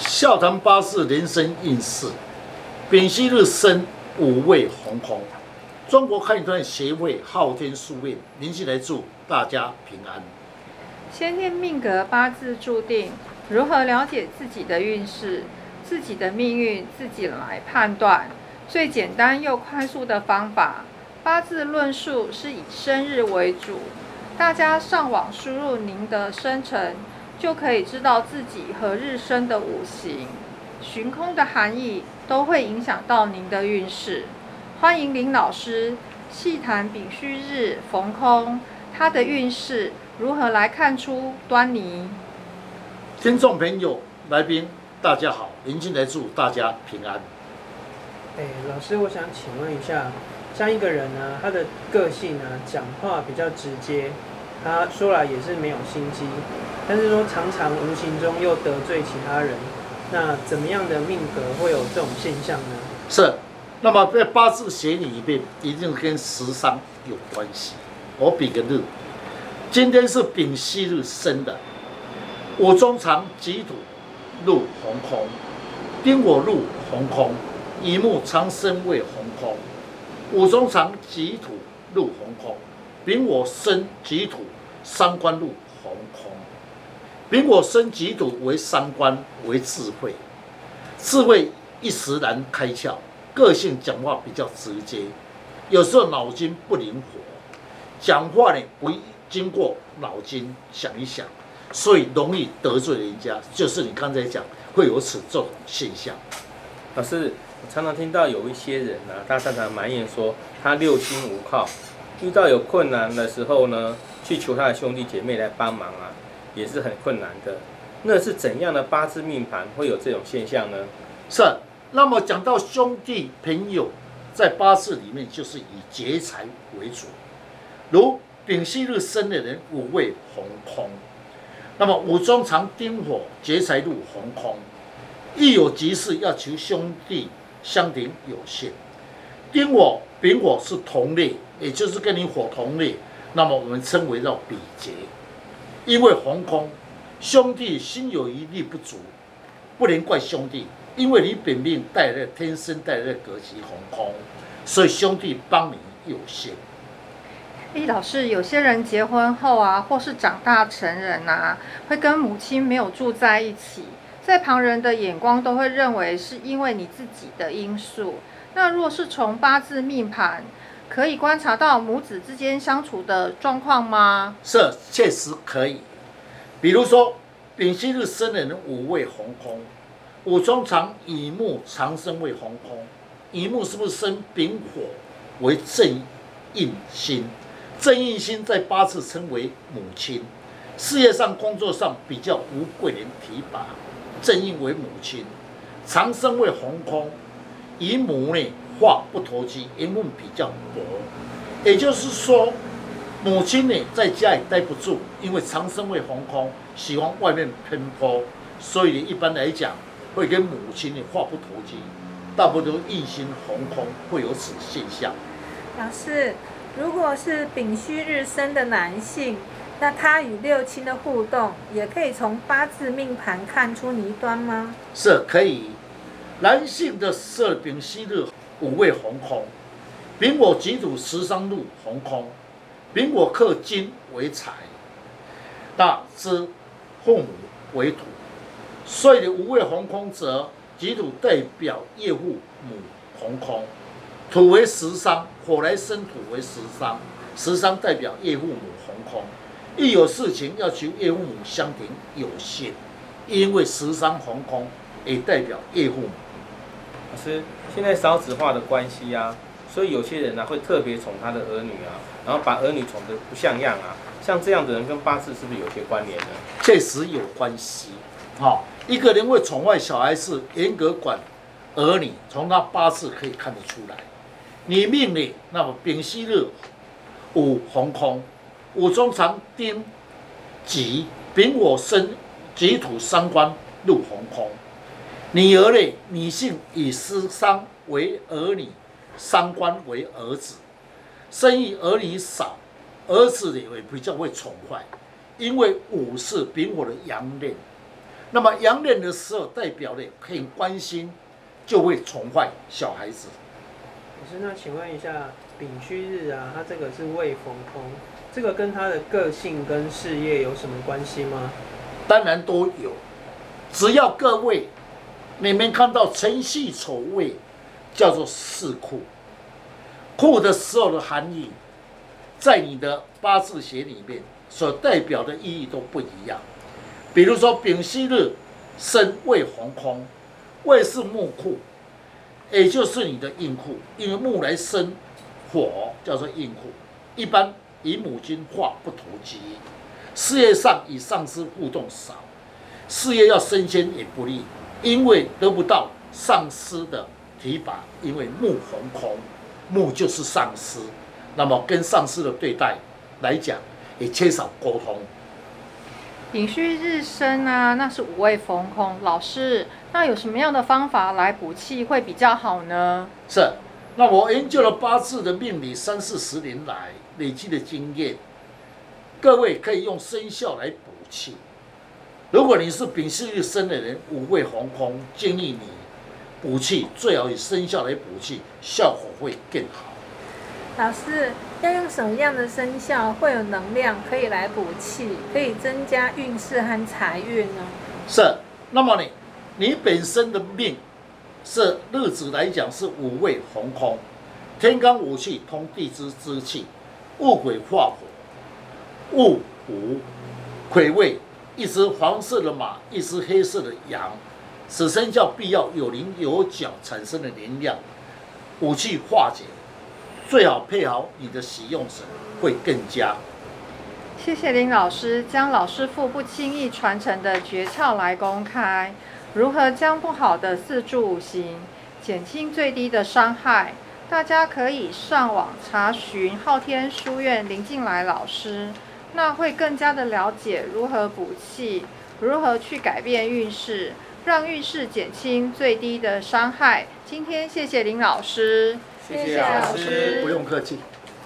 笑谈八字人生运势，丙戌日生五位红红。中国汉语团协会昊天书院，您续来祝大家平安。先天命格八字注定，如何了解自己的运势、自己的命运，自己来判断。最简单又快速的方法，八字论述是以生日为主。大家上网输入您的生辰。就可以知道自己和日生的五行、旬空的含义，都会影响到您的运势。欢迎林老师细谈丙戌日逢空，他的运势如何来看出端倪？听众朋友、来宾，大家好，林进来祝大家平安。哎，老师，我想请问一下，像一个人呢，他的个性呢，讲话比较直接。他说来也是没有心机，但是说常常无形中又得罪其他人，那怎么样的命格会有这种现象呢？是，那么在八字写里一遍，一定跟时伤有关系。我比个日，今天是丙戌日生的，我中藏己土入红空，丁我入红空，乙木长生为红空，五中藏己土入红空。丙我生己土，三官入红空。丙我生己土为三观，为智慧，智慧一时难开窍，个性讲话比较直接，有时候脑筋不灵活，讲话呢不经过脑筋想一想，所以容易得罪人家。就是你刚才讲会有此这种现象。老师，我常常听到有一些人啊，他常常埋怨说他六亲无靠。遇到有困难的时候呢，去求他的兄弟姐妹来帮忙啊，也是很困难的。那是怎样的八字命盘会有这种现象呢？是。那么讲到兄弟朋友，在八字里面就是以劫财为主。如丙戌日生的人，五位红空。那么五中藏丁火，劫财入红空。一有急事要求兄弟相顶有限。丁火、丙火是同类。也就是跟你火同类，那么我们称为叫比劫。因为红空，兄弟心有余力不足，不能怪兄弟，因为你本命带来的天生带来的格局红空，所以兄弟帮你有限。哎，老师，有些人结婚后啊，或是长大成人啊，会跟母亲没有住在一起，在旁人的眼光都会认为是因为你自己的因素。那若是从八字命盘，可以观察到母子之间相处的状况吗？是，确实可以。比如说，丙戌日生人五位红空，五中藏乙木长生为红空，乙木是不是生丙火为正印星？正印星在八字称为母亲，事业上、工作上比较无贵人提拔。正印为母亲，长生为红空，乙母呢？话不投机，言论比较薄，也就是说，母亲呢在家里待不住，因为长生为红空，喜欢外面奔波，所以一般来讲会跟母亲呢话不投机，大部分都印心红空，会有此现象。老师，如果是丙戌日生的男性，那他与六亲的互动，也可以从八字命盘看出倪端吗？是可以，男性的设丙戌日。五位红空，丙火己土十三路红空，丙火克金为财，大支父母为土，所以五位红空则己土代表业父母红空，土为食伤，火来生土为食伤，食伤代表业父母红空，一有事情要求业父母相挺有限，因为食伤红空也代表业父母。老师。现在少子化的关系啊，所以有些人呢会特别宠他的儿女啊，然后把儿女宠得不像样啊。像这样的人跟八字是不是有些关联呢？确实有关系。好，一个人会宠坏小孩是，严格管儿女，从他八字可以看得出来。你命里那么丙戌日五红空，五中藏丁己丙火生己土三官入红空。女儿嘞？女性以私商为儿女，三官为儿子，生育儿女少，儿子也也比较会宠坏，因为五是丙火的阳刃，那么阳脸的时候，代表的很关心，就会宠坏小孩子。老师，那请问一下，丙戌日啊，它这个是未逢空，这个跟他的个性跟事业有什么关系吗？当然都有，只要各位你们看到辰戌丑未，叫做四库。库的时候的含义，在你的八字学里面所代表的意义都不一样。比如说丙戌日生未红空，未是木库，也就是你的硬库，因为木来生火，叫做硬库。一般以母金化不投机，事业上与上司互动少，事业要升迁也不利，因为得不到上司的提拔，因为木红空。木就是上司，那么跟上司的对待来讲，也缺少沟通。丙戌日生啊，那是五味逢空。老师，那有什么样的方法来补气会比较好呢？是，那我研究了八字的命理三四十年来累积的经验，各位可以用生肖来补气。如果你是丙戌日生的人，五味红空，建议你。补气最好以生肖来补气，效果会更好。老师要用什么样的生肖会有能量可以来补气，可以增加运势和财运呢？是，那么你你本身的命是日子来讲是五味红空，天干五气通地支之气，戊癸化火，戊午癸未，一只黄色的马，一只黑色的羊。此生叫必要有棱有角产生的能量，武器化解，最好配好你的使用神会更佳。谢谢林老师将老师傅不轻易传承的诀窍来公开，如何将不好的四柱五行减轻最低的伤害？大家可以上网查询昊天书院林静来老师，那会更加的了解如何补气，如何去改变运势。让运势减轻最低的伤害。今天谢谢林老师，谢谢老师，不用客气。